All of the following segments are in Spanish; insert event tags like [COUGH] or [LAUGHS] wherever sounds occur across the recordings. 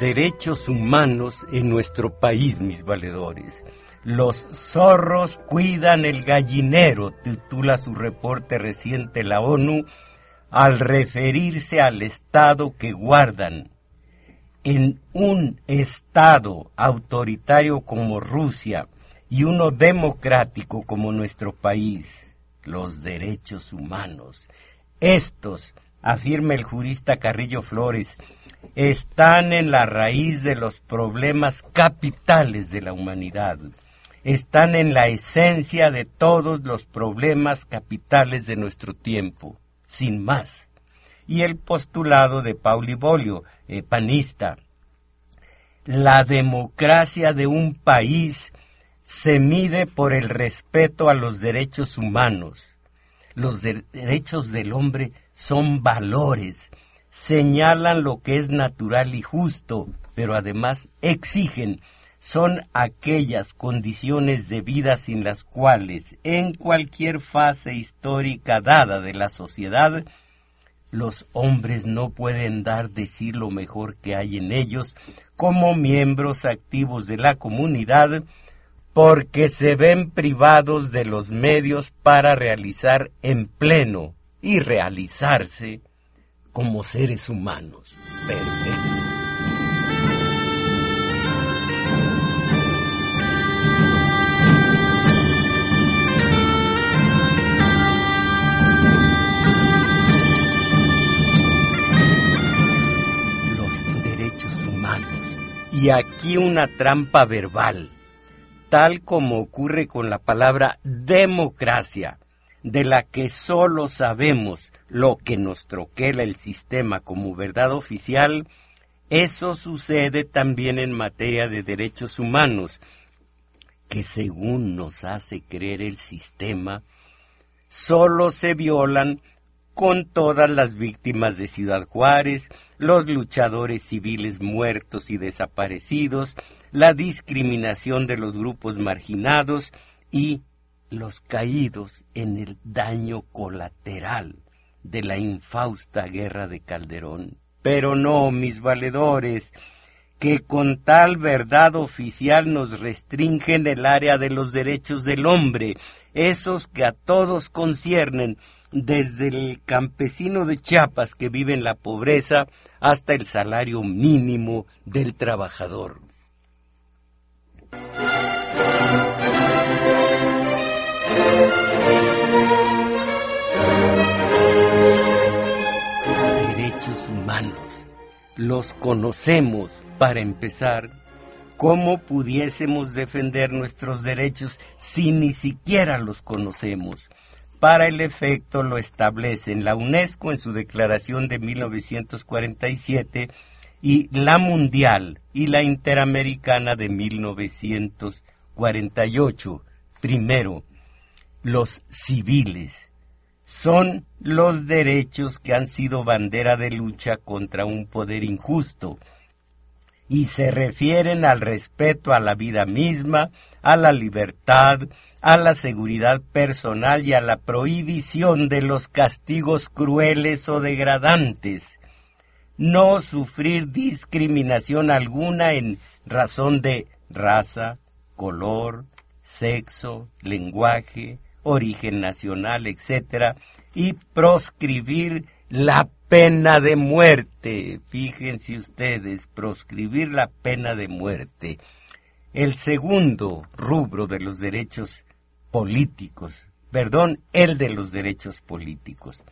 derechos humanos en nuestro país, mis valedores. Los zorros cuidan el gallinero, titula su reporte reciente la ONU, al referirse al Estado que guardan. En un Estado autoritario como Rusia y uno democrático como nuestro país, los derechos humanos. Estos, afirma el jurista Carrillo Flores, están en la raíz de los problemas capitales de la humanidad. Están en la esencia de todos los problemas capitales de nuestro tiempo, sin más. Y el postulado de Pauli Bolio, eh, panista. La democracia de un país se mide por el respeto a los derechos humanos. Los derechos del hombre son valores, señalan lo que es natural y justo, pero además exigen son aquellas condiciones de vida sin las cuales, en cualquier fase histórica dada de la sociedad, los hombres no pueden dar de sí lo mejor que hay en ellos como miembros activos de la comunidad, porque se ven privados de los medios para realizar en pleno y realizarse como seres humanos. Perfecto. Los derechos humanos. Y aquí una trampa verbal, tal como ocurre con la palabra democracia, de la que solo sabemos lo que nos troquela el sistema como verdad oficial, eso sucede también en materia de derechos humanos, que según nos hace creer el sistema, solo se violan con todas las víctimas de Ciudad Juárez, los luchadores civiles muertos y desaparecidos, la discriminación de los grupos marginados y los caídos en el daño colateral de la infausta guerra de Calderón. Pero no, mis valedores, que con tal verdad oficial nos restringen el área de los derechos del hombre, esos que a todos conciernen, desde el campesino de Chiapas que vive en la pobreza hasta el salario mínimo del trabajador. Humanos. Los conocemos, para empezar. ¿Cómo pudiésemos defender nuestros derechos si ni siquiera los conocemos? Para el efecto lo establecen la UNESCO en su declaración de 1947 y la Mundial y la Interamericana de 1948. Primero, los civiles son los derechos que han sido bandera de lucha contra un poder injusto y se refieren al respeto a la vida misma, a la libertad, a la seguridad personal y a la prohibición de los castigos crueles o degradantes. No sufrir discriminación alguna en razón de raza, color, sexo, lenguaje, origen nacional, etc., y proscribir la pena de muerte. Fíjense ustedes, proscribir la pena de muerte. El segundo rubro de los derechos políticos, perdón, el de los derechos políticos.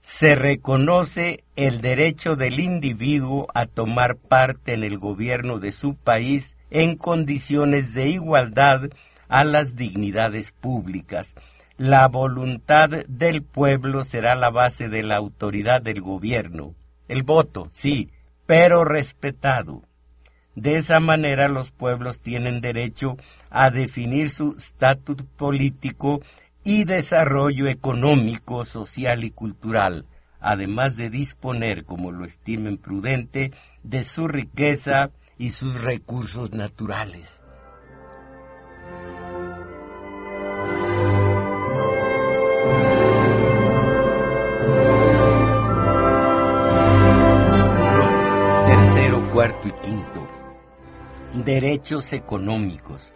Se reconoce el derecho del individuo a tomar parte en el gobierno de su país en condiciones de igualdad a las dignidades públicas, la voluntad del pueblo será la base de la autoridad del gobierno. El voto, sí, pero respetado. De esa manera los pueblos tienen derecho a definir su estatus político y desarrollo económico, social y cultural, además de disponer, como lo estimen prudente, de su riqueza y sus recursos naturales. Cuarto y quinto. Derechos económicos.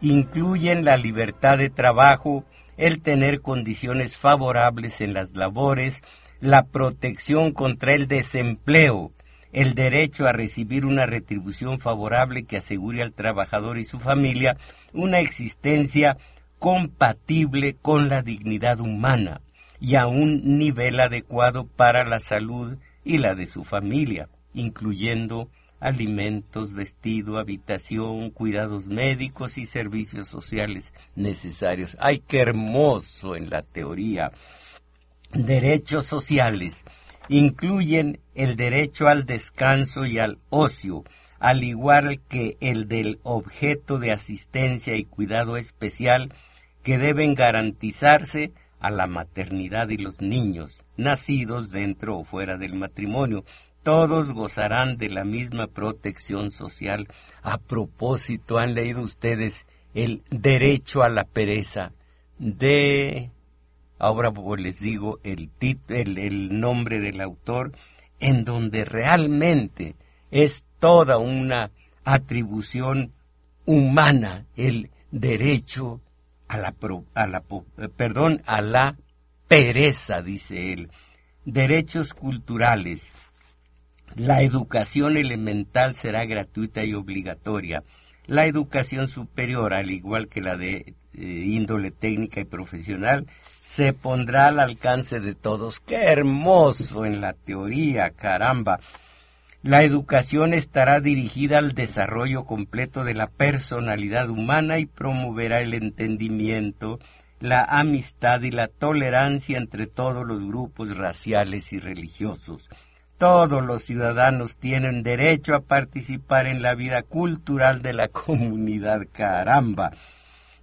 Incluyen la libertad de trabajo, el tener condiciones favorables en las labores, la protección contra el desempleo, el derecho a recibir una retribución favorable que asegure al trabajador y su familia una existencia compatible con la dignidad humana y a un nivel adecuado para la salud y la de su familia incluyendo alimentos, vestido, habitación, cuidados médicos y servicios sociales necesarios. ¡Ay, qué hermoso en la teoría! Derechos sociales incluyen el derecho al descanso y al ocio, al igual que el del objeto de asistencia y cuidado especial que deben garantizarse a la maternidad y los niños nacidos dentro o fuera del matrimonio, todos gozarán de la misma protección social. A propósito, ¿han leído ustedes el derecho a la pereza de... Ahora pues, les digo el, el, el nombre del autor, en donde realmente es toda una atribución humana el derecho a la, la, perdón, a la pereza, dice él. Derechos culturales, la educación elemental será gratuita y obligatoria. La educación superior, al igual que la de eh, índole técnica y profesional, se pondrá al alcance de todos. ¡Qué hermoso en la teoría, caramba! La educación estará dirigida al desarrollo completo de la personalidad humana y promoverá el entendimiento, la amistad y la tolerancia entre todos los grupos raciales y religiosos. Todos los ciudadanos tienen derecho a participar en la vida cultural de la [LAUGHS] comunidad, caramba,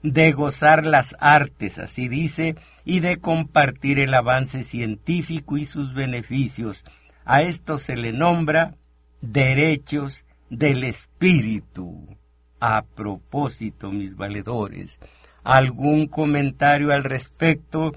de gozar las artes, así dice, y de compartir el avance científico y sus beneficios. A esto se le nombra derechos del espíritu. A propósito, mis valedores, ¿algún comentario al respecto?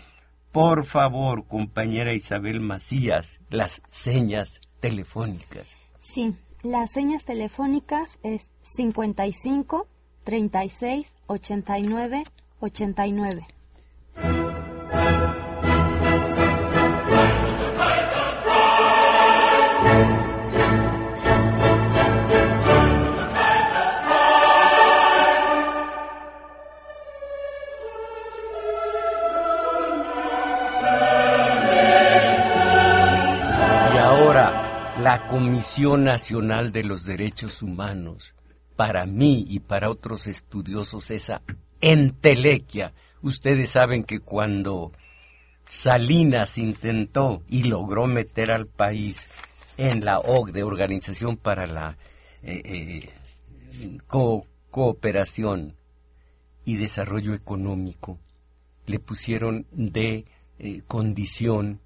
Por favor, compañera Isabel Macías, las señas telefónicas. Sí, las señas telefónicas es 55 36 89 89. Comisión Nacional de los Derechos Humanos, para mí y para otros estudiosos, esa entelequia. Ustedes saben que cuando Salinas intentó y logró meter al país en la OCDE, Organización para la eh, eh, Cooperación y Desarrollo Económico, le pusieron de eh, condición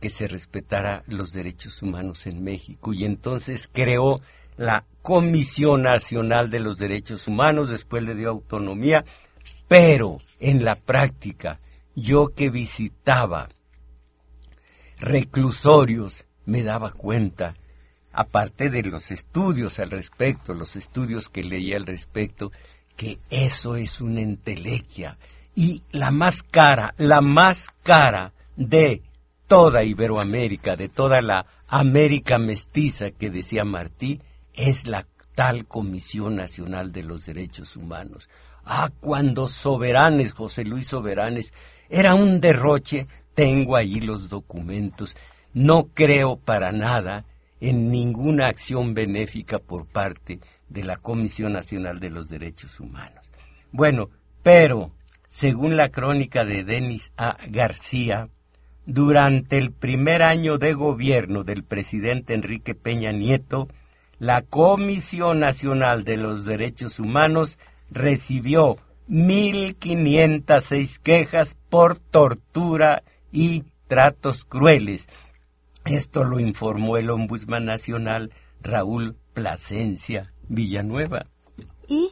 que se respetara los derechos humanos en México. Y entonces creó la Comisión Nacional de los Derechos Humanos, después le dio autonomía, pero en la práctica yo que visitaba reclusorios me daba cuenta, aparte de los estudios al respecto, los estudios que leía al respecto, que eso es una entelequia. Y la más cara, la más cara de toda Iberoamérica, de toda la América mestiza que decía Martí, es la tal Comisión Nacional de los Derechos Humanos. Ah, cuando Soberanes, José Luis Soberanes, era un derroche, tengo ahí los documentos, no creo para nada en ninguna acción benéfica por parte de la Comisión Nacional de los Derechos Humanos. Bueno, pero, según la crónica de Denis A. García, durante el primer año de gobierno del presidente Enrique Peña Nieto, la Comisión Nacional de los Derechos Humanos recibió 1.506 quejas por tortura y tratos crueles. Esto lo informó el ombudsman nacional Raúl Plasencia Villanueva. ¿Y?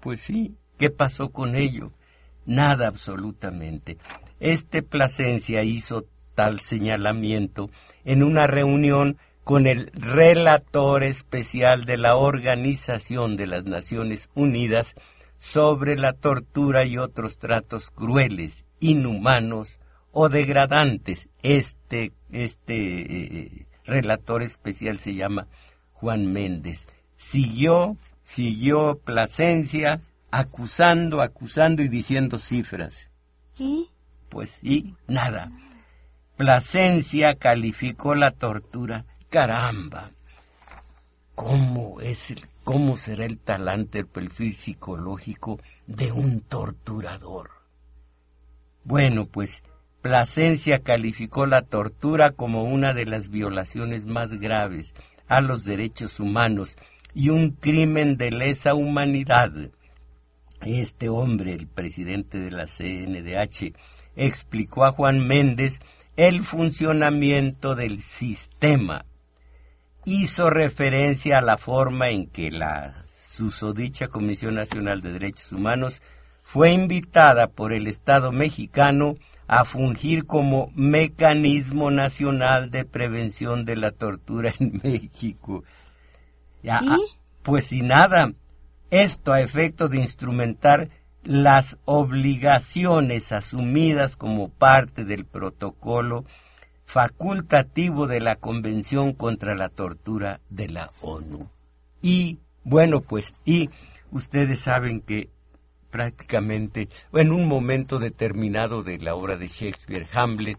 Pues sí, ¿qué pasó con ello? Nada absolutamente. Este Plasencia hizo tal señalamiento en una reunión con el relator especial de la Organización de las Naciones Unidas sobre la tortura y otros tratos crueles, inhumanos o degradantes. Este, este eh, relator especial se llama Juan Méndez. Siguió, siguió Plasencia acusando, acusando y diciendo cifras. ¿Y? Pues y nada. Plasencia calificó la tortura. Caramba. ¿Cómo es ¿Cómo será el talante, el perfil psicológico de un torturador? Bueno, pues Plasencia calificó la tortura como una de las violaciones más graves a los derechos humanos y un crimen de lesa humanidad. Este hombre, el presidente de la CNDH, explicó a Juan Méndez el funcionamiento del sistema hizo referencia a la forma en que la susodicha Comisión Nacional de Derechos Humanos fue invitada por el Estado mexicano a fungir como mecanismo nacional de prevención de la tortura en [LAUGHS] México. Ya, ¿Y? ah, pues sin nada, esto a efecto de instrumentar las obligaciones asumidas como parte del protocolo facultativo de la Convención contra la Tortura de la ONU. Y, bueno, pues, y ustedes saben que prácticamente, en un momento determinado de la obra de Shakespeare, Hamlet,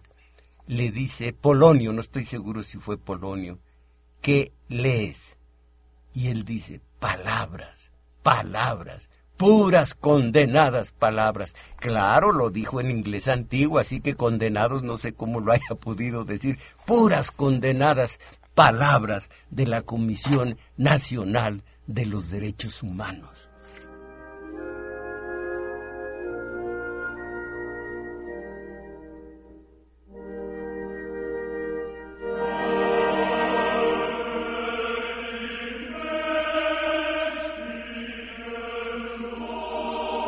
le dice, Polonio, no estoy seguro si fue Polonio, ¿qué lees? Y él dice, palabras, palabras puras condenadas palabras. Claro, lo dijo en inglés antiguo, así que condenados no sé cómo lo haya podido decir, puras condenadas palabras de la Comisión Nacional de los Derechos Humanos.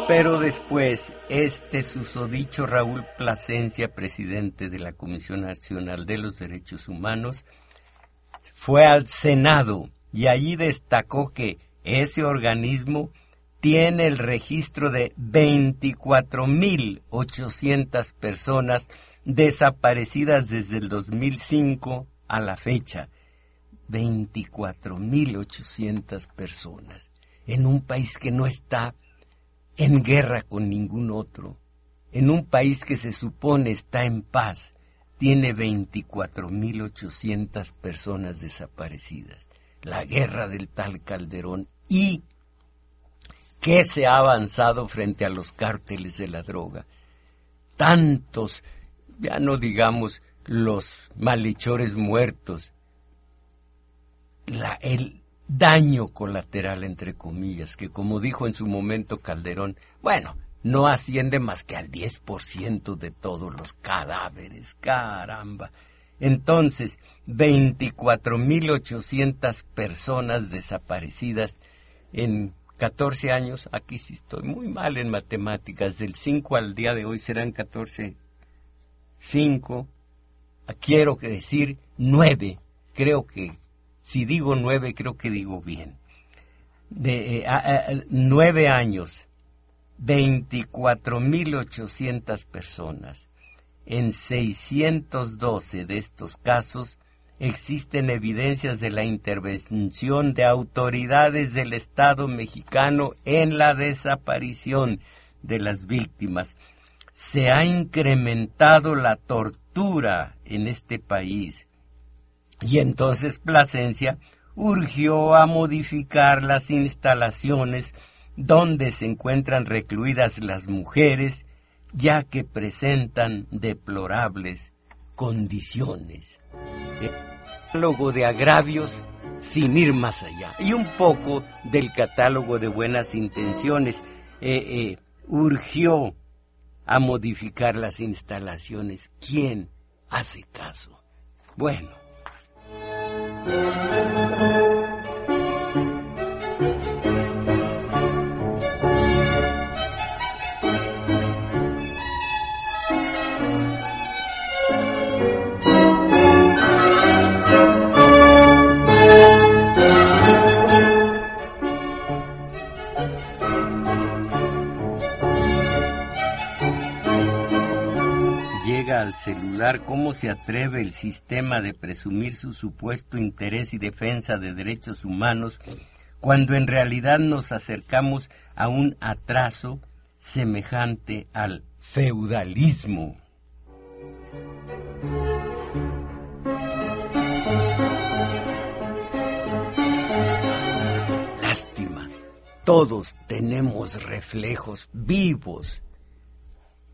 Pero después, este susodicho Raúl Plasencia, presidente de la Comisión Nacional de los Derechos Humanos, fue al Senado y allí destacó que ese organismo tiene el registro de 24.800 personas desaparecidas desde el 2005 a la fecha. 24.800 personas en un país que no está en guerra con ningún otro, en un país que se supone está en paz, tiene 24.800 personas desaparecidas. La guerra del tal Calderón y que se ha avanzado frente a los cárteles de la droga. Tantos, ya no digamos los malhechores muertos, la, el, daño colateral, entre comillas, que como dijo en su momento Calderón, bueno, no asciende más que al 10% de todos los cadáveres, caramba. Entonces, 24.800 personas desaparecidas en 14 años, aquí sí estoy muy mal en matemáticas, del 5 al día de hoy serán 14, 5, quiero decir 9, creo que si digo nueve, creo que digo bien. De eh, nueve años 24.800 personas. En 612 de estos casos existen evidencias de la intervención de autoridades del Estado mexicano en la desaparición de las víctimas. Se ha incrementado la tortura en este país. Y entonces Plasencia urgió a modificar las instalaciones donde se encuentran recluidas las mujeres, ya que presentan deplorables condiciones. El catálogo de agravios sin ir más allá. Y un poco del catálogo de buenas intenciones. Eh, eh, urgió a modificar las instalaciones. ¿Quién hace caso? Bueno. Thank you. Al celular cómo se atreve el sistema de presumir su supuesto interés y defensa de derechos humanos cuando en realidad nos acercamos a un atraso semejante al feudalismo. Lástima, todos tenemos reflejos vivos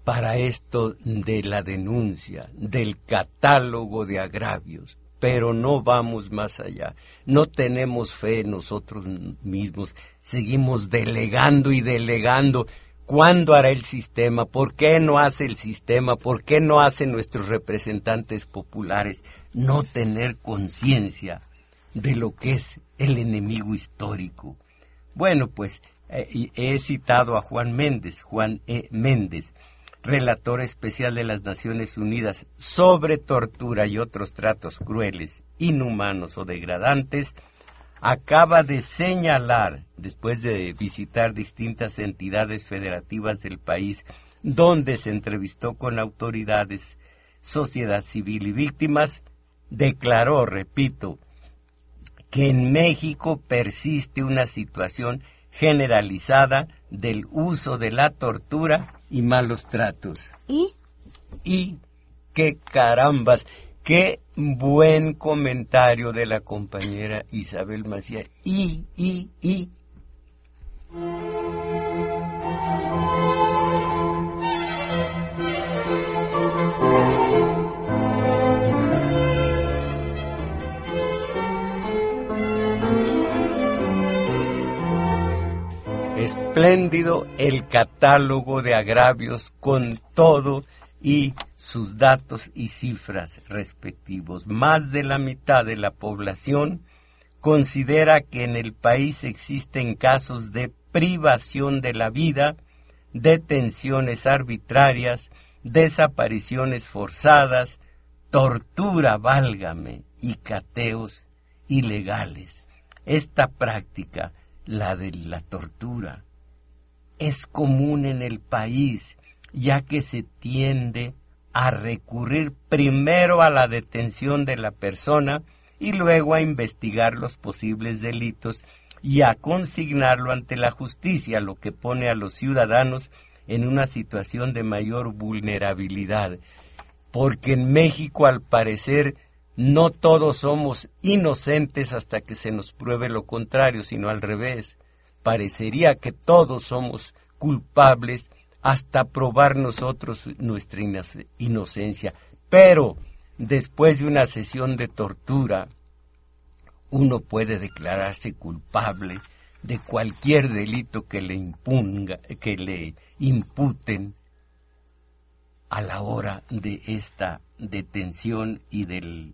para esto de la denuncia, del catálogo de agravios, pero no vamos más allá. No tenemos fe en nosotros mismos, seguimos delegando y delegando. ¿Cuándo hará el sistema? ¿Por qué no hace el sistema? ¿Por qué no hacen nuestros representantes populares? No tener conciencia de lo que es el enemigo histórico. Bueno, pues eh, he citado a Juan Méndez, Juan E. Méndez, relator especial de las Naciones Unidas sobre tortura y otros tratos crueles, inhumanos o degradantes, acaba de señalar, después de visitar distintas entidades federativas del país, donde se entrevistó con autoridades, sociedad civil y víctimas, declaró, repito, que en México persiste una situación generalizada del uso de la tortura y malos tratos. ¿Y? Y qué carambas, qué buen comentario de la compañera Isabel Macías. Y, y, y. espléndido el catálogo de agravios con todo y sus datos y cifras respectivos. Más de la mitad de la población considera que en el país existen casos de privación de la vida, detenciones arbitrarias, desapariciones forzadas, tortura, válgame, y cateos ilegales. Esta práctica la de la tortura, es común en el país, ya que se tiende a recurrir primero a la detención de la persona y luego a investigar los posibles delitos y a consignarlo ante la justicia, lo que pone a los ciudadanos en una situación de mayor vulnerabilidad. Porque en México, al parecer, no todos somos inocentes hasta que se nos pruebe lo contrario, sino al revés. Parecería que todos somos culpables hasta probar nosotros nuestra inocencia. Pero después de una sesión de tortura, uno puede declararse culpable de cualquier delito que le impunga, que le imputen a la hora de esta detención y del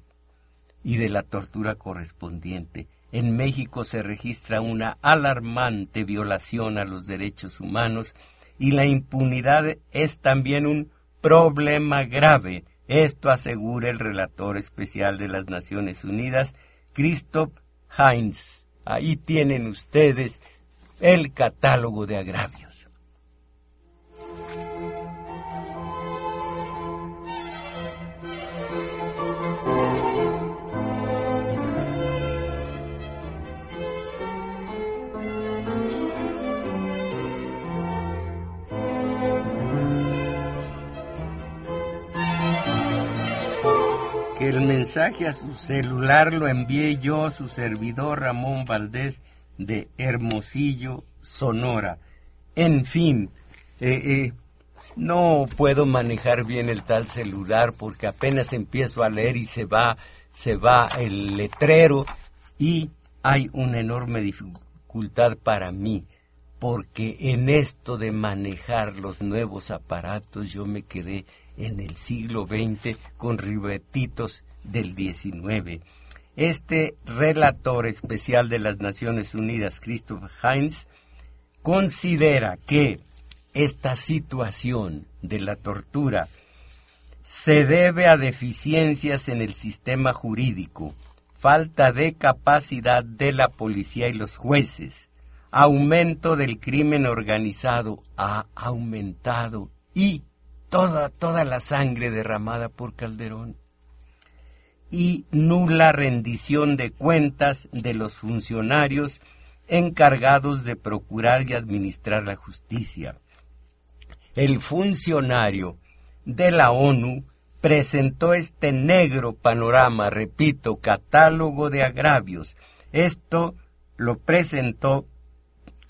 y de la tortura correspondiente. En México se registra una alarmante violación a los derechos humanos y la impunidad es también un problema grave. Esto asegura el relator especial de las Naciones Unidas, Christoph Heinz. Ahí tienen ustedes el catálogo de agravios. El mensaje a su celular lo envié yo, su servidor Ramón Valdés de Hermosillo, Sonora. En fin, eh, eh, no puedo manejar bien el tal celular porque apenas empiezo a leer y se va, se va el letrero y hay una enorme dificultad para mí porque en esto de manejar los nuevos aparatos yo me quedé en el siglo XX con ribetitos del XIX. Este relator especial de las Naciones Unidas, Christopher Heinz, considera que esta situación de la tortura se debe a deficiencias en el sistema jurídico, falta de capacidad de la policía y los jueces, aumento del crimen organizado ha aumentado y toda, toda la sangre derramada por Calderón y nula rendición de cuentas de los funcionarios encargados de procurar y administrar la justicia. El funcionario de la ONU presentó este negro panorama, repito, catálogo de agravios. Esto lo presentó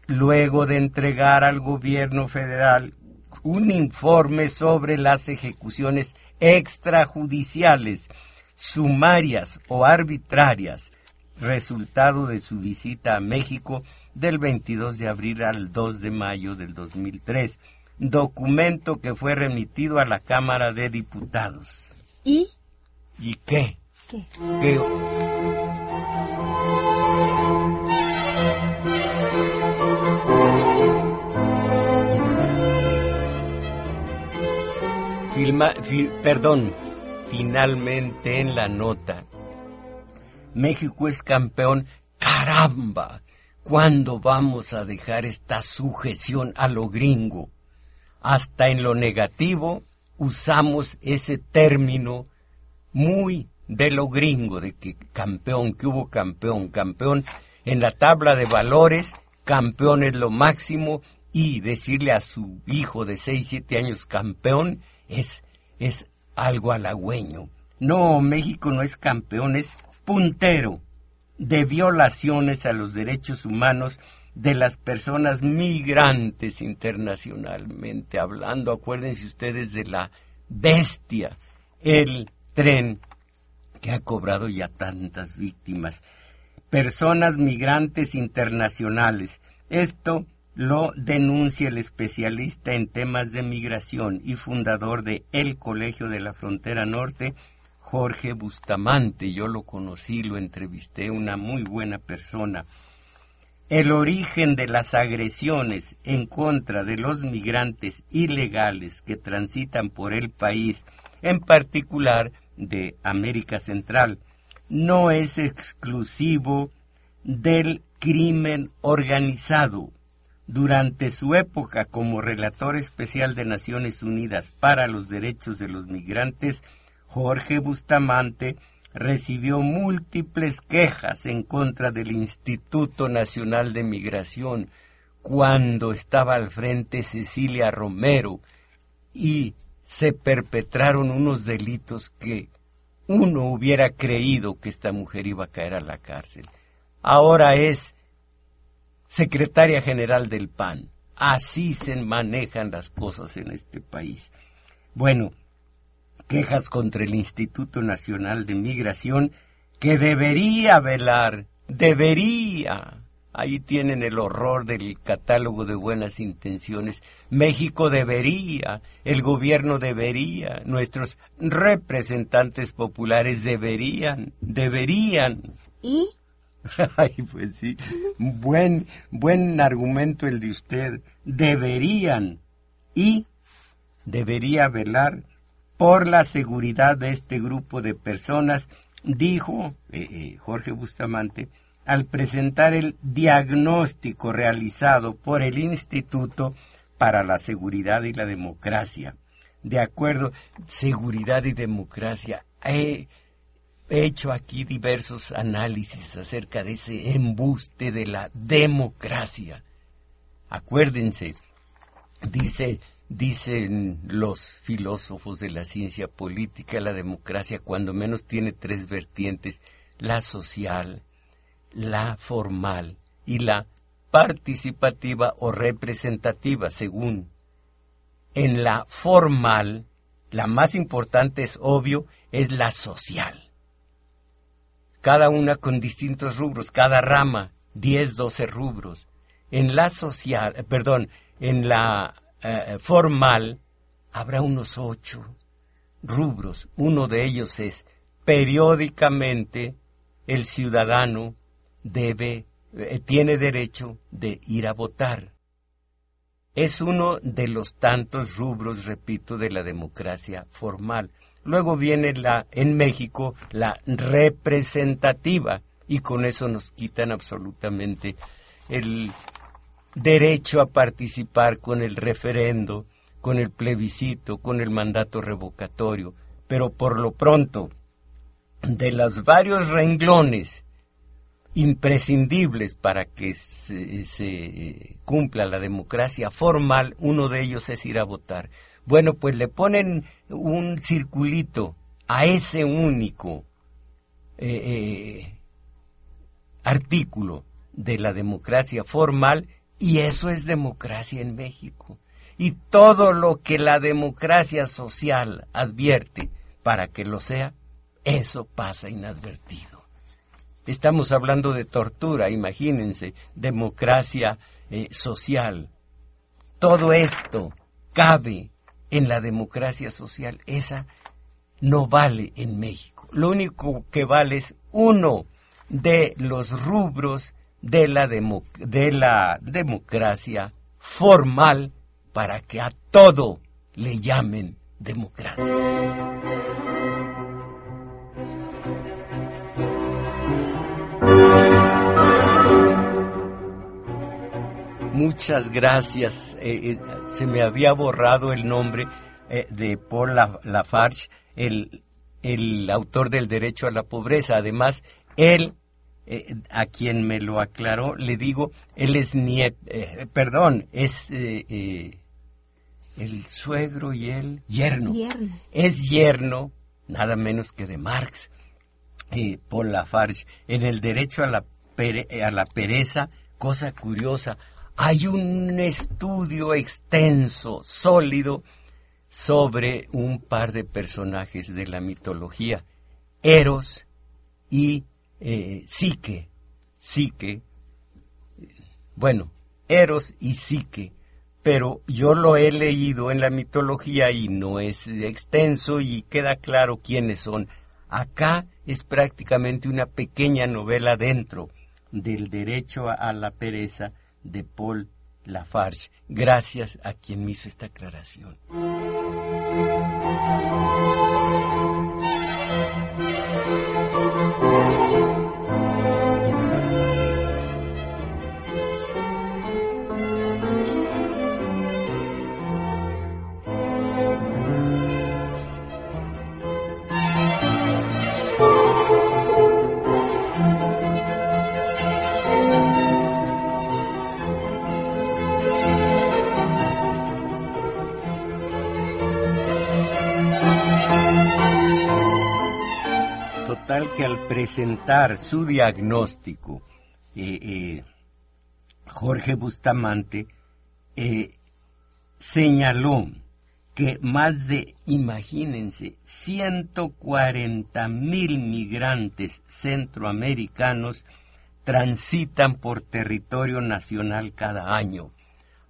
luego de entregar al gobierno federal un informe sobre las ejecuciones extrajudiciales, sumarias o arbitrarias, resultado de su visita a México del 22 de abril al 2 de mayo del 2003, documento que fue remitido a la Cámara de Diputados. ¿Y? ¿Y qué? ¿Qué? Perdón, finalmente en la nota. México es campeón. ¡Caramba! ¿Cuándo vamos a dejar esta sujeción a lo gringo? Hasta en lo negativo usamos ese término muy de lo gringo, de que campeón, que hubo campeón, campeón. En la tabla de valores, campeón es lo máximo y decirle a su hijo de 6, 7 años campeón es, es algo halagüeño. No, México no es campeón, es puntero de violaciones a los derechos humanos de las personas migrantes internacionalmente hablando. Acuérdense ustedes de la bestia, el tren que ha cobrado ya tantas víctimas. Personas migrantes internacionales. Esto lo denuncia el especialista en temas de migración y fundador de El Colegio de la Frontera Norte, Jorge Bustamante. Yo lo conocí, lo entrevisté, una muy buena persona. El origen de las agresiones en contra de los migrantes ilegales que transitan por el país, en particular de América Central, no es exclusivo del crimen organizado durante su época como relator especial de Naciones Unidas para los Derechos de los Migrantes, Jorge Bustamante recibió múltiples quejas en contra del Instituto Nacional de Migración cuando estaba al frente Cecilia Romero y se perpetraron unos delitos que uno hubiera creído que esta mujer iba a caer a la cárcel. Ahora es secretaria general del PAN. Así se manejan las cosas en este país. Bueno, quejas contra el Instituto Nacional de Migración que debería velar, debería. Ahí tienen el horror del catálogo de buenas intenciones. México debería, el gobierno debería, nuestros representantes populares deberían, deberían. ¿Y? [LAUGHS] Ay, pues sí, buen, buen argumento el de usted. Deberían y debería velar por la seguridad de este grupo de personas, dijo eh, eh, Jorge Bustamante, al presentar el diagnóstico realizado por el Instituto para la seguridad y la democracia. De acuerdo, seguridad y democracia. He hecho aquí diversos análisis acerca de ese embuste de la democracia. Acuérdense, dice, dicen los filósofos de la ciencia política, la democracia cuando menos tiene tres vertientes, la social, la formal y la participativa o representativa, según. En la formal, la más importante es obvio, es la social. Cada una con distintos rubros, cada rama, 10, 12 rubros. En la social, eh, perdón, en la eh, formal habrá unos ocho rubros. Uno de ellos es periódicamente el ciudadano debe eh, tiene derecho de ir a votar. Es uno de los tantos rubros, repito, de la democracia formal. Luego viene la, en México, la representativa, y con eso nos quitan absolutamente el derecho a participar con el referendo, con el plebiscito, con el mandato revocatorio. Pero por lo pronto, de los varios renglones imprescindibles para que se, se, cumpla la democracia formal, uno de ellos es ir a votar. Bueno, pues le ponen un circulito a ese único eh, eh, artículo de la democracia formal y eso es democracia en México. Y todo lo que la democracia social advierte para que lo sea, eso pasa inadvertido. Estamos hablando de tortura, imagínense, democracia eh, social. Todo esto cabe en la democracia social. Esa no vale en México. Lo único que vale es uno de los rubros de la, de la democracia formal para que a todo le llamen democracia. Muchas gracias. Eh, eh, se me había borrado el nombre eh, de Paul Lafarge, el, el autor del derecho a la pobreza. Además, él, a quien me lo aclaró, le digo, él es nieto, perdón, es el suegro y el yerno. yerno. Es yerno, nada menos que de Marx. Paul Lafarge, en el derecho a la, a la pereza, cosa curiosa, hay un estudio extenso, sólido, sobre un par de personajes de la mitología, Eros y eh, Psique. Psique, bueno, Eros y Psique, pero yo lo he leído en la mitología y no es extenso y queda claro quiénes son. Acá es prácticamente una pequeña novela dentro del derecho a la pereza de Paul Lafarge, gracias a quien me hizo esta aclaración. Al presentar su diagnóstico, eh, eh, Jorge Bustamante eh, señaló que más de, imagínense, 140 mil migrantes centroamericanos transitan por territorio nacional cada año.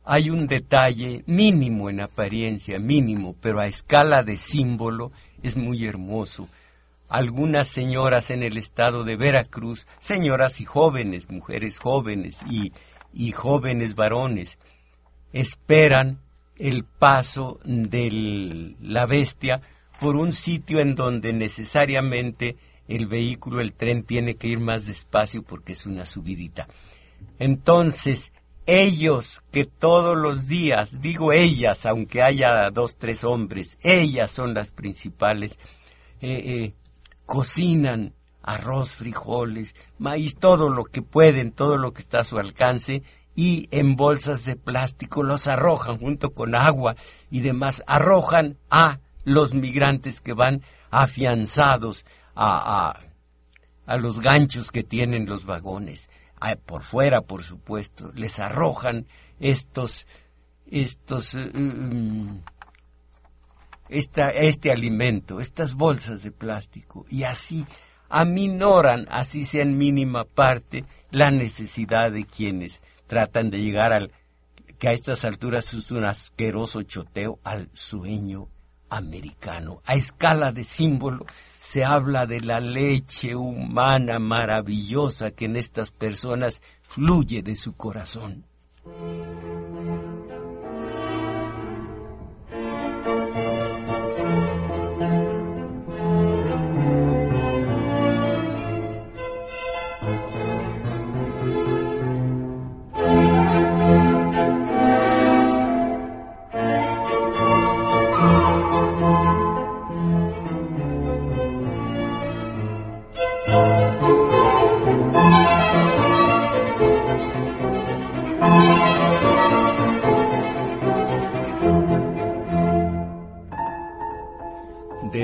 Hay un detalle mínimo en apariencia, mínimo, pero a escala de símbolo es muy hermoso algunas señoras en el estado de Veracruz, señoras y jóvenes, mujeres jóvenes y, y jóvenes varones, esperan el paso de la bestia por un sitio en donde necesariamente el vehículo, el tren, tiene que ir más despacio porque es una subidita. Entonces, ellos que todos los días, digo ellas, aunque haya dos, tres hombres, ellas son las principales, eh, eh, cocinan arroz, frijoles, maíz, todo lo que pueden, todo lo que está a su alcance, y en bolsas de plástico los arrojan junto con agua y demás, arrojan a los migrantes que van afianzados a, a, a los ganchos que tienen los vagones, por fuera, por supuesto, les arrojan estos, estos, eh, mm, esta, este alimento, estas bolsas de plástico, y así aminoran, así sea en mínima parte, la necesidad de quienes tratan de llegar al que a estas alturas es un asqueroso choteo al sueño americano. A escala de símbolo se habla de la leche humana maravillosa que en estas personas fluye de su corazón.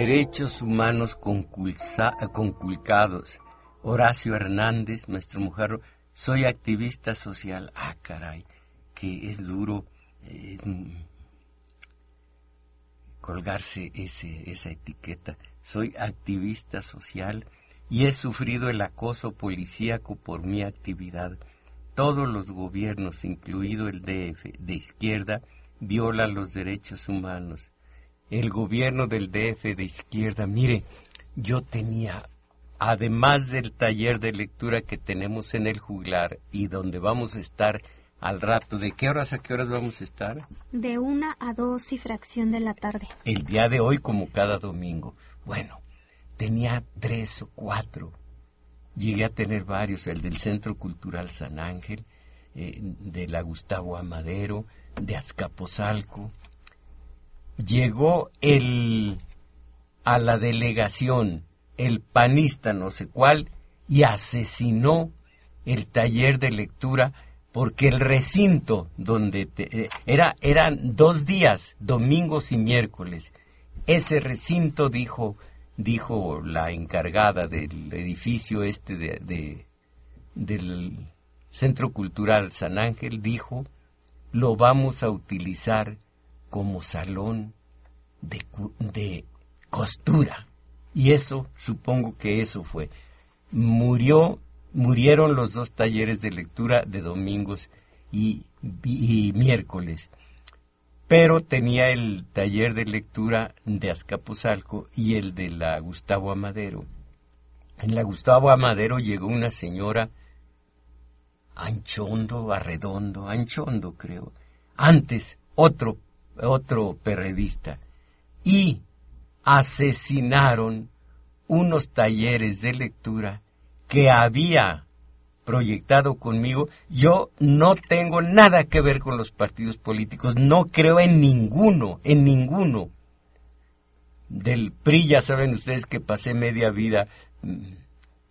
Derechos humanos conculcados. Horacio Hernández, nuestro mujer, soy activista social. Ah, caray, que es duro colgarse esa etiqueta. Soy activista social y he sufrido el acoso policíaco por mi actividad. Todos los gobiernos, incluido el DF, de izquierda, violan los derechos humanos el gobierno del DF de izquierda, mire, yo tenía, además del taller de lectura que tenemos en el juglar y donde vamos a estar al rato, ¿de qué horas a qué horas vamos a estar? De una a dos y fracción de la tarde. El día de hoy como cada domingo. Bueno, tenía tres o cuatro. Llegué a tener varios, el del Centro Cultural San Ángel, eh, de la Gustavo Amadero, de Azcapotzalco, llegó el a la delegación el panista no sé cuál y asesinó el taller de lectura porque el recinto donde eh, era eran dos días domingos y miércoles. Ese recinto dijo dijo la encargada del edificio este de, del centro cultural San Ángel dijo lo vamos a utilizar como salón de, costura. Y eso, supongo que eso fue. Murió, murieron los dos talleres de lectura de domingos y, miércoles. Pero tenía el taller de lectura de Azcapotzalco y el de la Gustavo Amadero. En la Gustavo Amadero llegó una señora Anchondo, Arredondo, Anchondo creo. Antes, otro otro periodista, y asesinaron unos talleres de lectura que había proyectado conmigo. Yo no tengo nada que ver con los partidos políticos, no creo en ninguno, en ninguno. Del PRI ya saben ustedes que pasé media vida mm,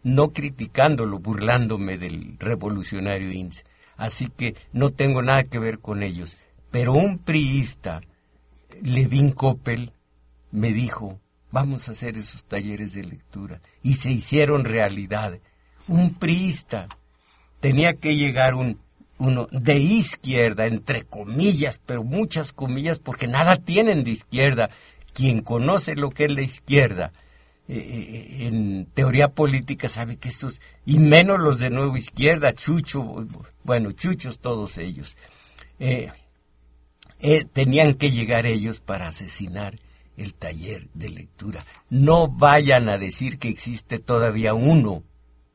no criticándolo, burlándome del revolucionario INSE. Así que no tengo nada que ver con ellos. Pero un priista, Levin Coppel, me dijo, vamos a hacer esos talleres de lectura. Y se hicieron realidad. Un priista. Tenía que llegar un, uno de izquierda, entre comillas, pero muchas comillas, porque nada tienen de izquierda. Quien conoce lo que es la izquierda, eh, eh, en teoría política sabe que estos, y menos los de nuevo izquierda, Chucho, bueno, Chuchos todos ellos. Eh, eh, tenían que llegar ellos para asesinar el taller de lectura. No vayan a decir que existe todavía uno,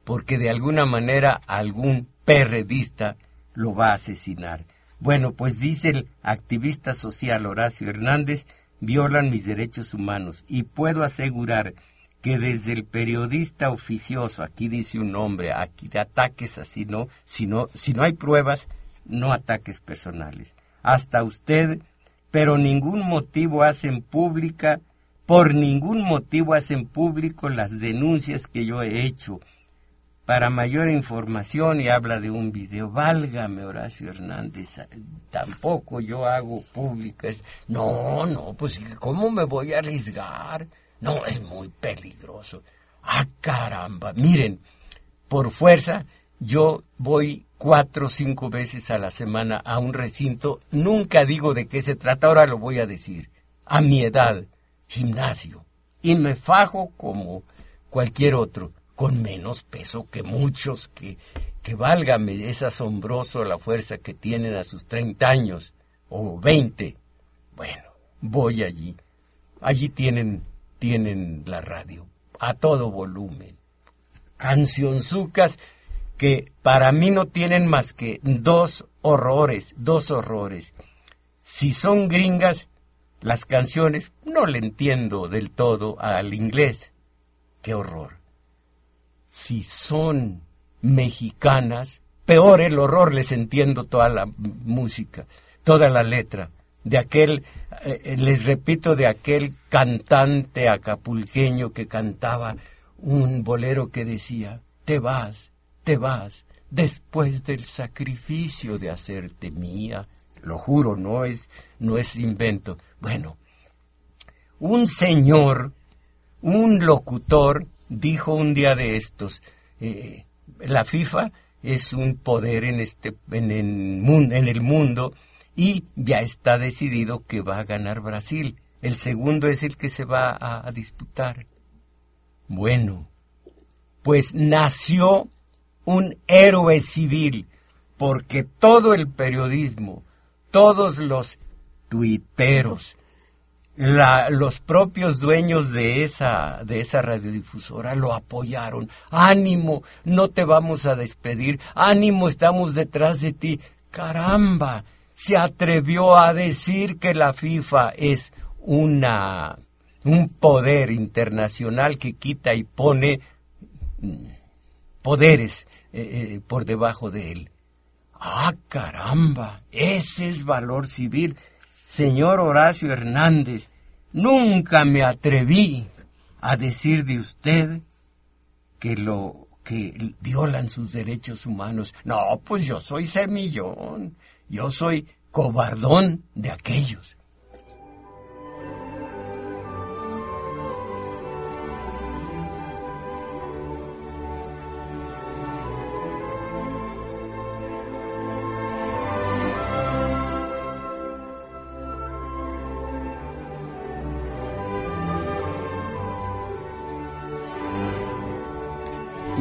porque de alguna manera algún perredista lo va a asesinar. Bueno, pues dice el activista social Horacio Hernández, violan mis derechos humanos y puedo asegurar que desde el periodista oficioso, aquí dice un nombre, aquí de ataques así no, si no, si no hay pruebas, no ataques personales. Hasta usted, pero ningún motivo hacen pública, por ningún motivo hacen público las denuncias que yo he hecho. Para mayor información y habla de un video, válgame Horacio Hernández, tampoco yo hago públicas. No, no, pues ¿cómo me voy a arriesgar? No, es muy peligroso. Ah, caramba, miren, por fuerza yo voy cuatro o cinco veces a la semana a un recinto, nunca digo de qué se trata, ahora lo voy a decir. A mi edad, gimnasio. Y me fajo como cualquier otro, con menos peso que muchos, que, que válgame, es asombroso la fuerza que tienen a sus 30 años o 20. Bueno, voy allí. Allí tienen, tienen la radio a todo volumen. Cancionzucas que para mí no tienen más que dos horrores, dos horrores. Si son gringas, las canciones no le entiendo del todo al inglés. ¡Qué horror! Si son mexicanas, peor el horror, les entiendo toda la música, toda la letra. De aquel, eh, les repito, de aquel cantante acapulqueño que cantaba un bolero que decía, te vas, te vas después del sacrificio de hacerte mía. Lo juro, no es, no es invento. Bueno, un señor, un locutor, dijo un día de estos, eh, la FIFA es un poder en, este, en, el, en el mundo y ya está decidido que va a ganar Brasil. El segundo es el que se va a disputar. Bueno, pues nació un héroe civil, porque todo el periodismo, todos los tuiteros, los propios dueños de esa, de esa radiodifusora lo apoyaron. Ánimo, no te vamos a despedir. Ánimo, estamos detrás de ti. Caramba, se atrevió a decir que la FIFA es una, un poder internacional que quita y pone mm, poderes eh, eh, por debajo de él. Ah, caramba, ese es valor civil. Señor Horacio Hernández, nunca me atreví a decir de usted que lo que violan sus derechos humanos. No, pues yo soy semillón, yo soy cobardón de aquellos.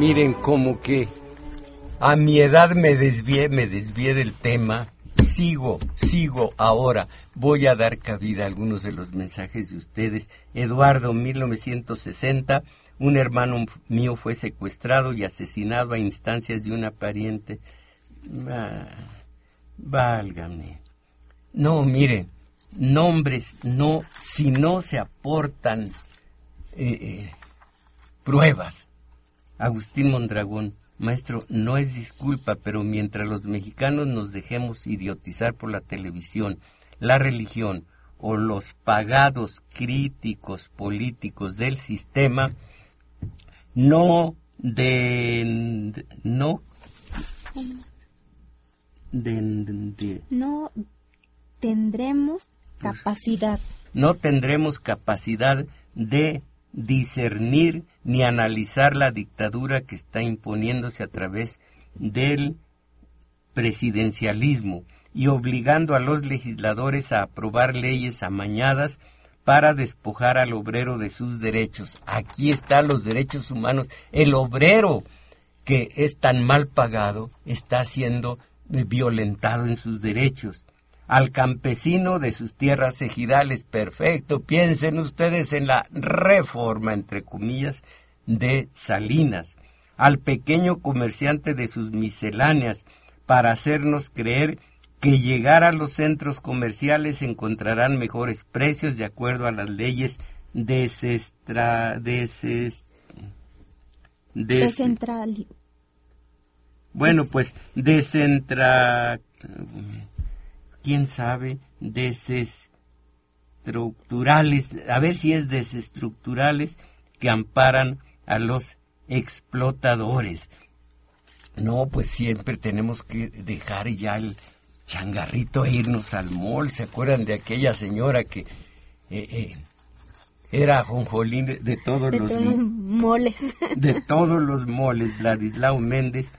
Miren, como que a mi edad me desvié, me desvié del tema. Sigo, sigo ahora. Voy a dar cabida a algunos de los mensajes de ustedes. Eduardo, 1960, un hermano mío fue secuestrado y asesinado a instancias de una pariente. Ah, válgame. No, miren, nombres, no, si no se aportan eh, eh, pruebas Agustín Mondragón, maestro, no es disculpa, pero mientras los mexicanos nos dejemos idiotizar por la televisión, la religión o los pagados críticos políticos del sistema, no de, no no tendremos capacidad. No tendremos capacidad de discernir ni analizar la dictadura que está imponiéndose a través del presidencialismo y obligando a los legisladores a aprobar leyes amañadas para despojar al obrero de sus derechos. Aquí están los derechos humanos. El obrero que es tan mal pagado está siendo violentado en sus derechos al campesino de sus tierras ejidales. Perfecto, piensen ustedes en la reforma, entre comillas, de Salinas, al pequeño comerciante de sus misceláneas, para hacernos creer que llegar a los centros comerciales encontrarán mejores precios de acuerdo a las leyes desestra, deses, des, Descentral. bueno, pues descentra quién sabe, desestructurales, a ver si es desestructurales que amparan a los explotadores. No, pues siempre tenemos que dejar ya el changarrito e irnos al mall. ¿Se acuerdan de aquella señora que eh, eh, era jonjolín de, todos los moles? [LAUGHS] De todos los moles, Ladislao Méndez.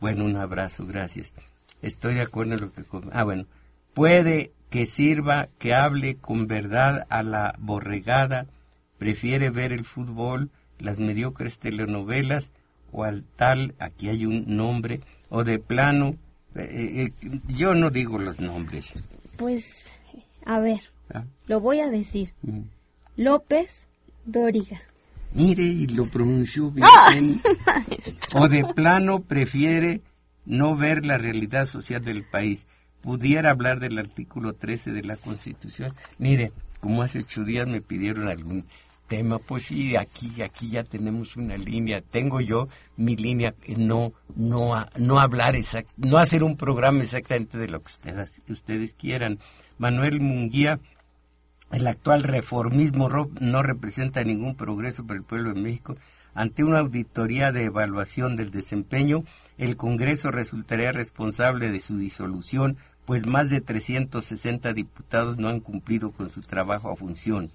Bueno, un abrazo, gracias. Estoy de acuerdo en lo que... Ah, bueno. Puede que sirva, que hable con verdad a la borregada, prefiere ver el fútbol, las mediocres telenovelas, o al tal, aquí hay un nombre, o de plano, eh, eh, yo no digo los nombres. Pues, a ver, ah. lo voy a decir. Mm. López Dóriga. Mire, y lo pronunció bien. [LAUGHS] o de plano prefiere no ver la realidad social del país. Pudiera hablar del artículo 13 de la Constitución. Mire, como hace ocho días me pidieron algún tema, pues sí, aquí, aquí ya tenemos una línea. Tengo yo mi línea, no, no, no hablar, no hacer un programa exactamente de lo que ustedes, ustedes quieran. Manuel Munguía, el actual reformismo no representa ningún progreso para el pueblo de México. Ante una auditoría de evaluación del desempeño, el Congreso resultaría responsable de su disolución, pues más de 360 diputados no han cumplido con su trabajo a función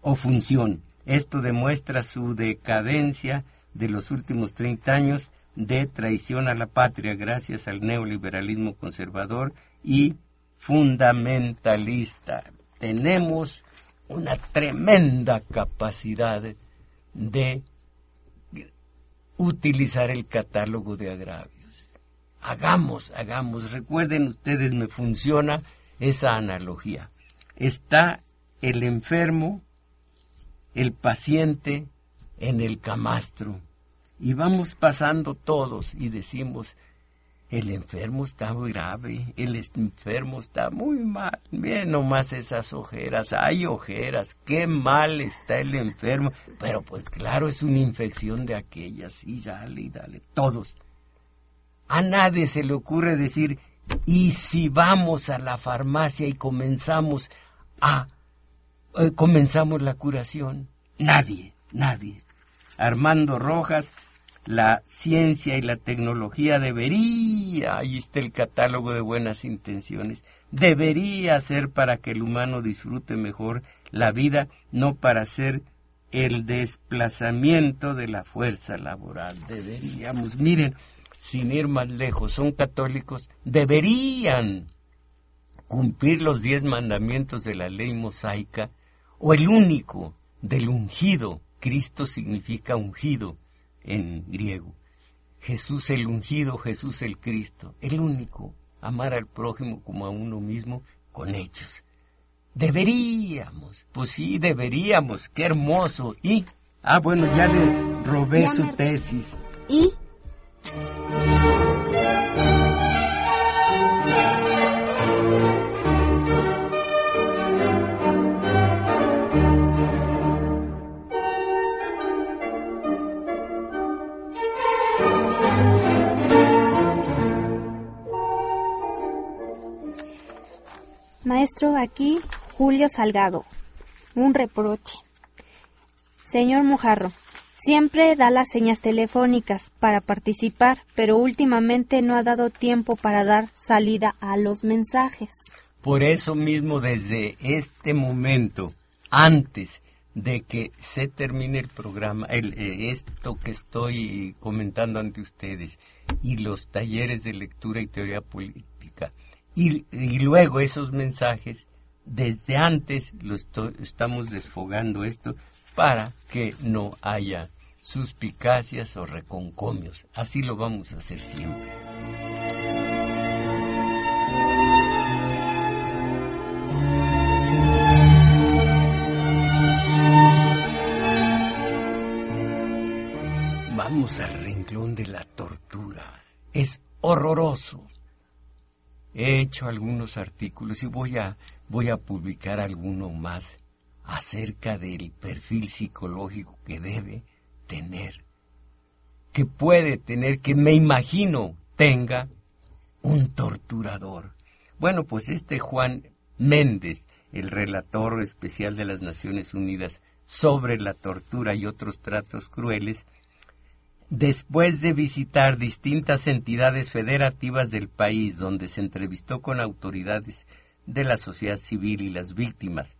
o función. Esto demuestra su decadencia de los últimos 30 años de traición a la patria gracias al neoliberalismo conservador y fundamentalista. Tenemos una tremenda capacidad de utilizar el catálogo de agravios. Hagamos, hagamos. Recuerden ustedes, me funciona esa analogía. Está el enfermo el paciente en el camastro. Y vamos pasando todos y decimos, el enfermo está muy grave, el enfermo está muy mal. Miren nomás esas ojeras, hay ojeras, qué mal está el enfermo. Pero pues claro, es una infección de aquellas, y dale, y dale, todos. A nadie se le ocurre decir, ¿y si vamos a la farmacia y comenzamos a eh, comenzamos la curación. Nadie, nadie. Armando Rojas, la ciencia y la tecnología debería, ahí está el catálogo de buenas intenciones, debería ser para que el humano disfrute mejor la vida, no para ser el desplazamiento de la fuerza laboral. Deberíamos, miren, sin ir más lejos, son católicos, deberían cumplir los diez mandamientos de la ley mosaica o el único del ungido. Cristo significa ungido en griego. Jesús el ungido, Jesús el Cristo, el único. Amar al prójimo como a uno mismo con hechos. Deberíamos, pues sí, deberíamos, qué hermoso. Y, ah, bueno, ya le robé su tesis. ¿Y? Maestro, aquí Julio Salgado. Un reproche. Señor Mujarro, siempre da las señas telefónicas para participar, pero últimamente no ha dado tiempo para dar salida a los mensajes. Por eso mismo, desde este momento, antes de que se termine el programa, el, eh, esto que estoy comentando ante ustedes, y los talleres de lectura y teoría política, y, luego esos mensajes, desde antes lo estamos desfogando esto para que no haya suspicacias o reconcomios. Así lo vamos a hacer siempre. Vamos al renglón de la tortura. Es horroroso he hecho algunos artículos y voy a, voy a publicar alguno más acerca del perfil psicológico que debe tener, que puede tener, que me imagino tenga un torturador. Bueno, pues este Juan Méndez, el relator especial de las Naciones Unidas sobre la tortura y otros tratos crueles, después de visitar distintas entidades federativas del país donde se entrevistó con autoridades de la sociedad civil y las víctimas,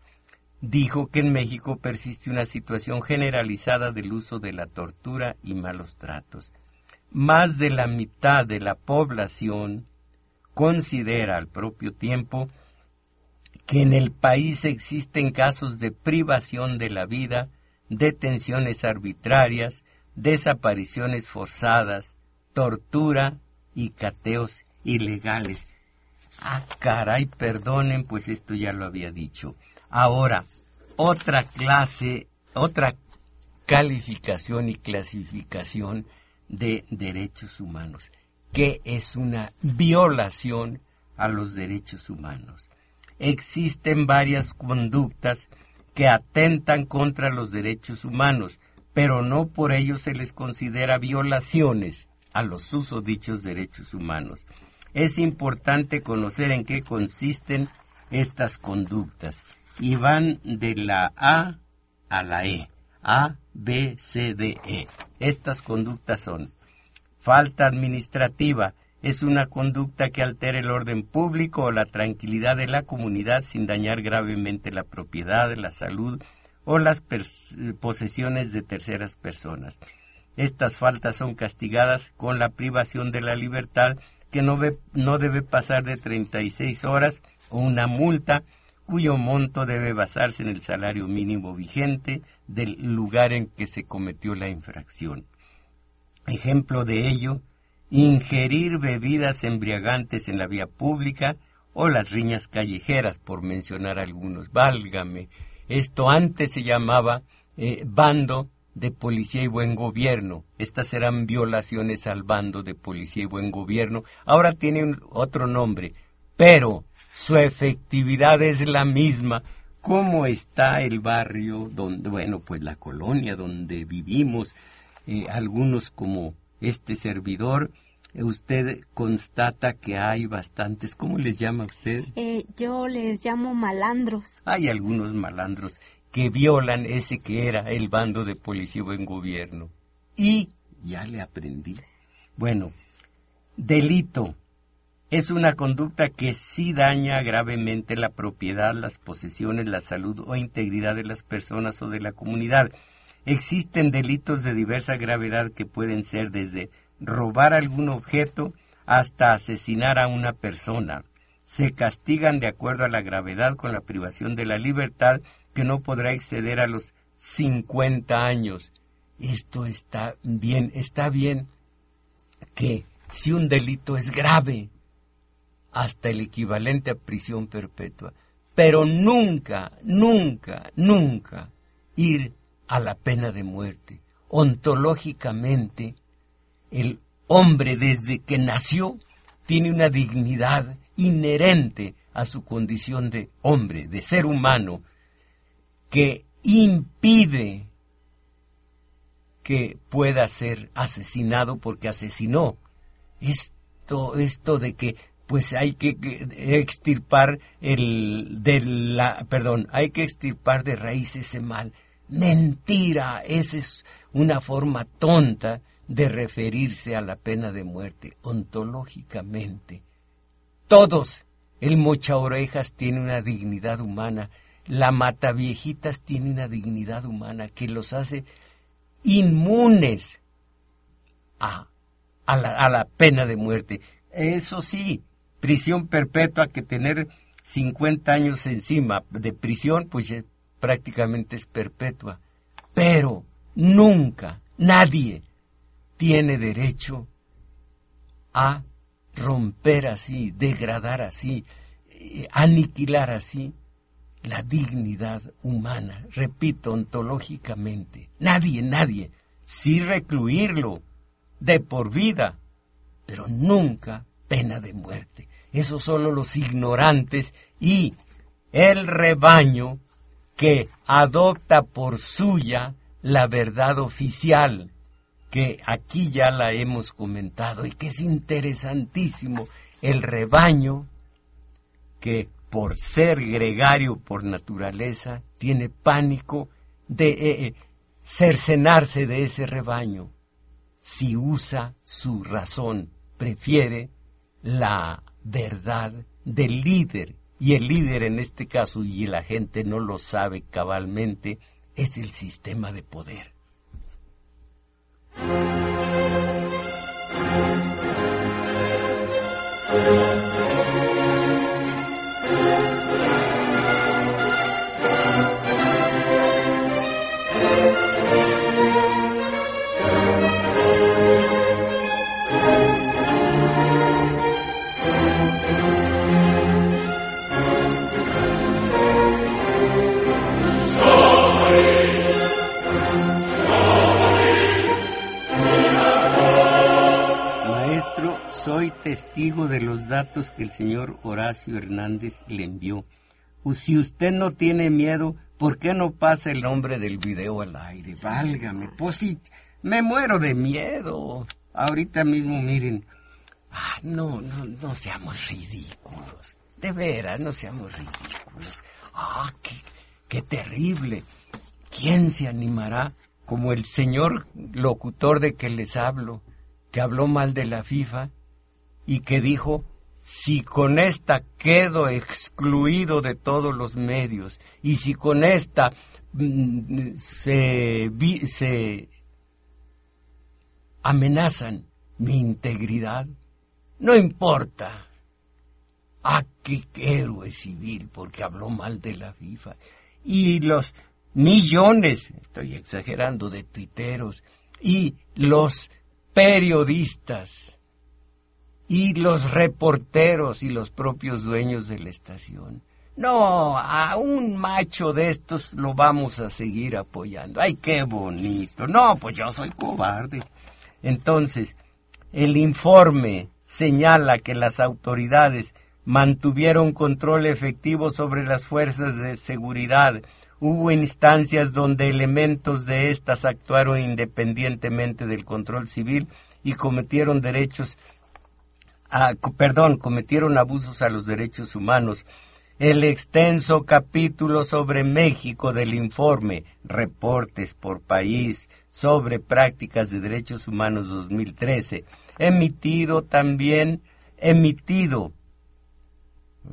dijo que en México persiste una situación generalizada del uso de la tortura y malos tratos. Más de la mitad de la población considera al propio tiempo que en el país existen casos de privación de la vida, detenciones arbitrarias, desapariciones forzadas, tortura y cateos ilegales. Ah, caray, perdonen, pues esto ya lo había dicho. Ahora, otra clase, otra calificación y clasificación de derechos humanos, que es una violación a los derechos humanos. Existen varias conductas que atentan contra los derechos humanos, pero no por ello se les considera violaciones a los susodichos derechos humanos. Es importante conocer en qué consisten estas conductas y van de la A a la E. A, B, C, D, E. Estas conductas son falta administrativa, es una conducta que altera el orden público o la tranquilidad de la comunidad sin dañar gravemente la propiedad, la salud o las posesiones de terceras personas. Estas faltas son castigadas con la privación de la libertad que no, no debe pasar de 36 horas o una multa cuyo monto debe basarse en el salario mínimo vigente del lugar en que se cometió la infracción. Ejemplo de ello, ingerir bebidas embriagantes en la vía pública o las riñas callejeras, por mencionar algunos. Válgame. Esto antes se llamaba eh, bando de policía y buen gobierno. Estas eran violaciones al bando de policía y buen gobierno. Ahora tiene otro nombre, pero su efectividad es la misma. ¿Cómo está el barrio donde, bueno, pues la colonia donde vivimos, eh, algunos como este servidor, eh, usted constata que hay bastantes, ¿cómo les llama usted? Eh, yo les llamo malandros. Hay algunos malandros que violan ese que era el bando de policía en gobierno. Y ya le aprendí. Bueno, delito es una conducta que sí daña gravemente la propiedad, las posesiones, la salud o integridad de las personas o de la comunidad. Existen delitos de diversa gravedad que pueden ser desde robar algún objeto hasta asesinar a una persona. Se castigan de acuerdo a la gravedad con la privación de la libertad que no podrá exceder a los 50 años. Esto está bien, está bien que si un delito es grave, hasta el equivalente a prisión perpetua, pero nunca, nunca, nunca ir a la pena de muerte. Ontológicamente, el hombre desde que nació tiene una dignidad inherente a su condición de hombre, de ser humano, que impide que pueda ser asesinado porque asesinó. Esto, esto de que pues hay que extirpar el de la perdón, hay que extirpar de raíz ese mal. Mentira, esa es una forma tonta de referirse a la pena de muerte ontológicamente. Todos, el mocha orejas tiene una dignidad humana, la mata viejitas tiene una dignidad humana que los hace inmunes a, a, la, a la pena de muerte. Eso sí, prisión perpetua que tener 50 años encima de prisión, pues prácticamente es perpetua. Pero nunca, nadie tiene derecho a romper así, degradar así, eh, aniquilar así la dignidad humana, repito, ontológicamente. Nadie, nadie. Sí recluirlo de por vida, pero nunca pena de muerte. Esos solo los ignorantes y el rebaño que adopta por suya la verdad oficial, que aquí ya la hemos comentado y que es interesantísimo el rebaño que por ser gregario por naturaleza tiene pánico de eh, eh, cercenarse de ese rebaño. Si usa su razón, prefiere la verdad del líder. Y el líder en este caso, y la gente no lo sabe cabalmente, es el sistema de poder. Soy testigo de los datos que el señor Horacio Hernández le envió. Si usted no tiene miedo, ¿por qué no pasa el nombre del video al aire? Válgame, pues me muero de miedo. Ahorita mismo, miren. Ah, no, no, no seamos ridículos. De veras, no seamos ridículos. Ah, qué, qué terrible. ¿Quién se animará como el señor locutor de que les hablo, que habló mal de la FIFA y que dijo, si con esta quedo excluido de todos los medios y si con esta mm, se, se amenazan mi integridad, no importa. Ah, qué héroe civil porque habló mal de la FIFA. Y los millones, estoy exagerando, de tuiteros y los periodistas y los reporteros y los propios dueños de la estación. No, a un macho de estos lo vamos a seguir apoyando. Ay, qué bonito. No, pues yo soy cobarde. Entonces, el informe señala que las autoridades mantuvieron control efectivo sobre las fuerzas de seguridad. Hubo instancias donde elementos de estas actuaron independientemente del control civil y cometieron derechos perdón, cometieron abusos a los derechos humanos. El extenso capítulo sobre México del informe Reportes por País sobre Prácticas de Derechos Humanos 2013, emitido también, emitido,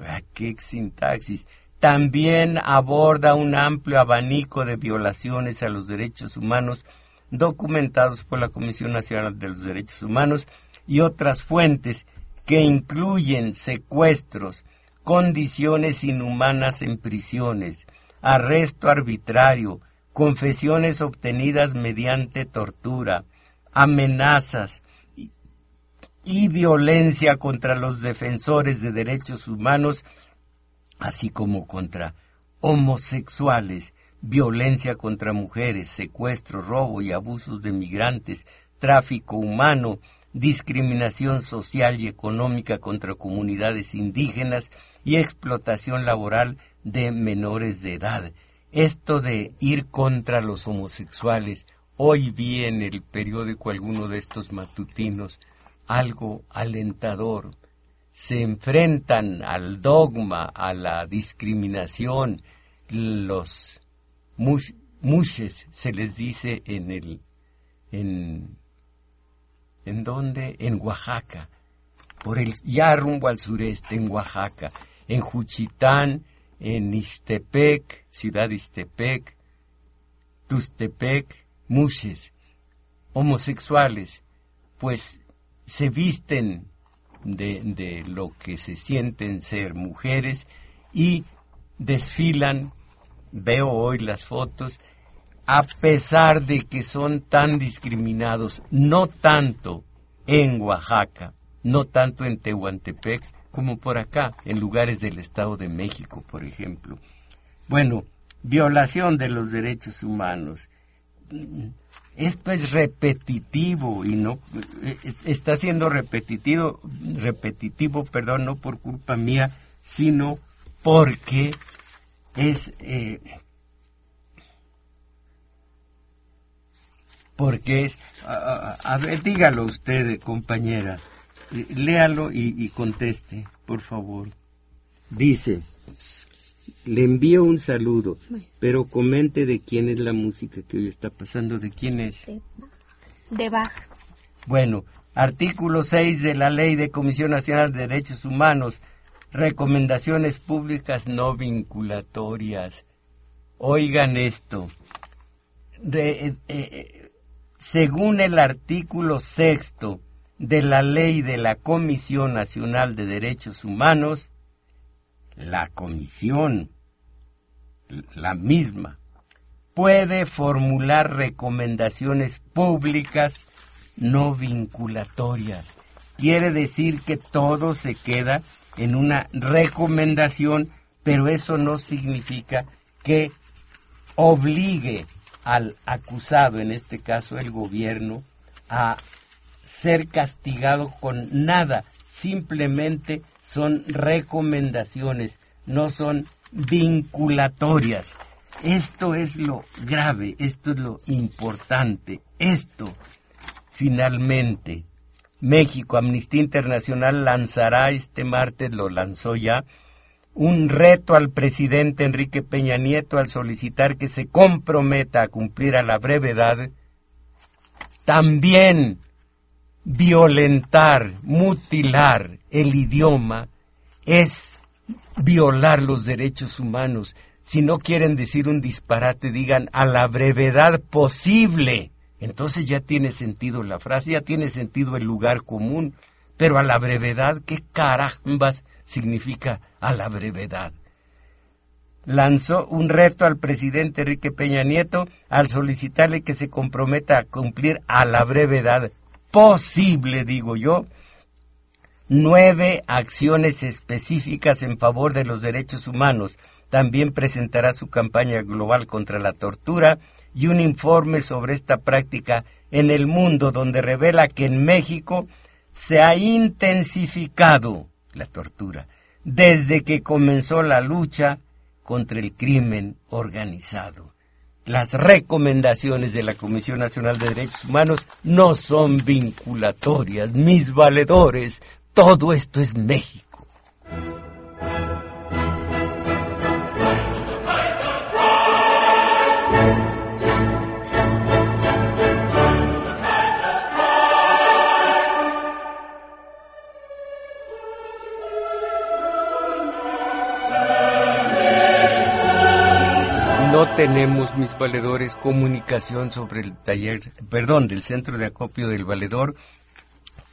ah, qué sintaxis, también aborda un amplio abanico de violaciones a los derechos humanos documentados por la Comisión Nacional de los Derechos Humanos y otras fuentes que incluyen secuestros, condiciones inhumanas en prisiones, arresto arbitrario, confesiones obtenidas mediante tortura, amenazas y violencia contra los defensores de derechos humanos, así como contra homosexuales, violencia contra mujeres, secuestro, robo y abusos de migrantes, tráfico humano, discriminación social y económica contra comunidades indígenas y explotación laboral de menores de edad. Esto de ir contra los homosexuales, hoy vi en el periódico alguno de estos matutinos algo alentador. Se enfrentan al dogma, a la discriminación, los mushes se les dice en el en ¿En dónde? En Oaxaca. Por el, ya rumbo al sureste, en Oaxaca. En Juchitán, en Istepec, ciudad Istepec, Tustepec, Muches, homosexuales, pues se visten de, de lo que se sienten ser mujeres y desfilan, veo hoy las fotos, a pesar de que son tan discriminados, no tanto en Oaxaca, no tanto en Tehuantepec, como por acá, en lugares del Estado de México, por ejemplo. Bueno, violación de los derechos humanos. Esto es repetitivo y no está siendo repetitivo, repetitivo, perdón, no por culpa mía, sino porque es eh, porque es... A, ver, dígalo usted, compañera. Eh, léalo y, y conteste, por favor. Dice, le envío un saludo, pero comente de quién es la música que hoy está pasando, de quién es. De Bach. Bueno, artículo 6 de la Ley de Comisión Nacional de Derechos Humanos, recomendaciones públicas no vinculatorias. Oigan esto. De, eh, eh, según el artículo sexto de la Ley de la Comisión Nacional de Derechos Humanos, la comisión, la misma, puede formular recomendaciones públicas no vinculatorias. Quiere decir que todo se queda en una recomendación, pero eso no significa que obligue al acusado, en este caso el gobierno, a ser castigado con nada, simplemente son recomendaciones, no son vinculatorias. Esto es lo grave, esto es lo importante, esto finalmente. México, Amnistía Internacional lanzará este martes, lo lanzó ya, un reto al presidente Enrique Peña Nieto al solicitar que se comprometa a cumplir a la brevedad también violentar, mutilar el idioma es violar los derechos humanos. Si no quieren decir un disparate, digan a la brevedad posible. Entonces ya tiene sentido la frase, ya tiene sentido el lugar común. Pero a la brevedad, ¿qué carambas significa a la brevedad? lanzó un reto al presidente Enrique Peña Nieto al solicitarle que se comprometa a cumplir a la brevedad posible, digo yo, nueve acciones específicas en favor de los derechos humanos. También presentará su campaña global contra la tortura y un informe sobre esta práctica en el mundo donde revela que en México se ha intensificado la tortura desde que comenzó la lucha contra el crimen organizado las recomendaciones de la Comisión Nacional de Derechos Humanos no son vinculatorias, mis valedores. Todo esto es México. Tenemos, mis valedores, comunicación sobre el taller, perdón, del centro de acopio del valedor,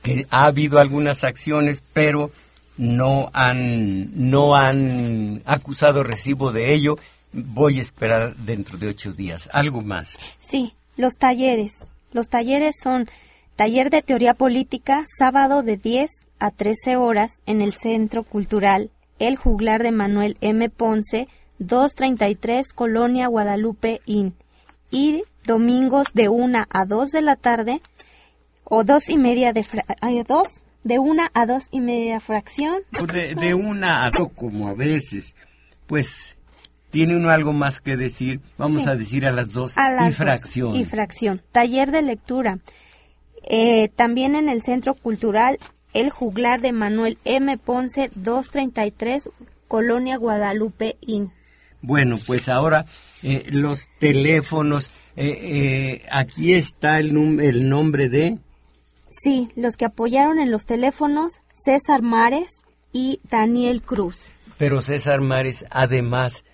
que ha habido algunas acciones, pero no han, no han acusado recibo de ello. Voy a esperar dentro de ocho días. ¿Algo más? Sí, los talleres. Los talleres son taller de teoría política, sábado de 10 a 13 horas en el Centro Cultural El Juglar de Manuel M. Ponce, 233 Colonia Guadalupe Inn. Y domingos de 1 a 2 de la tarde o dos y media de dos de una a dos y media fracción. Pues de, una a dos como a veces. Pues tiene uno algo más que decir. Vamos a decir a las dos y fracción y fracción. taller de lectura. Eh, también en el centro cultural el juglar de Manuel M. Ponce 233 Colonia Guadalupe Inn bueno, pues ahora eh, los teléfonos, eh, eh, aquí está el, el nombre de... Sí, los que apoyaron en los teléfonos, César Mares y Daniel Cruz. Pero César Mares además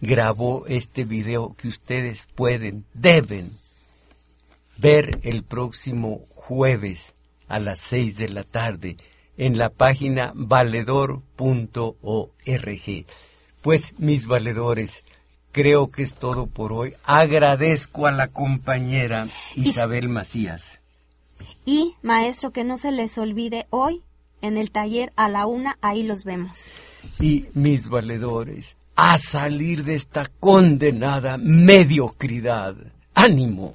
grabó este video que ustedes pueden, deben ver el próximo jueves a las seis de la tarde en la página valedor.org. Pues mis valedores, creo que es todo por hoy. Agradezco a la compañera Isabel Macías. Y maestro, que no se les olvide hoy en el taller a la una, ahí los vemos. Y mis valedores, a salir de esta condenada mediocridad. ¡Ánimo!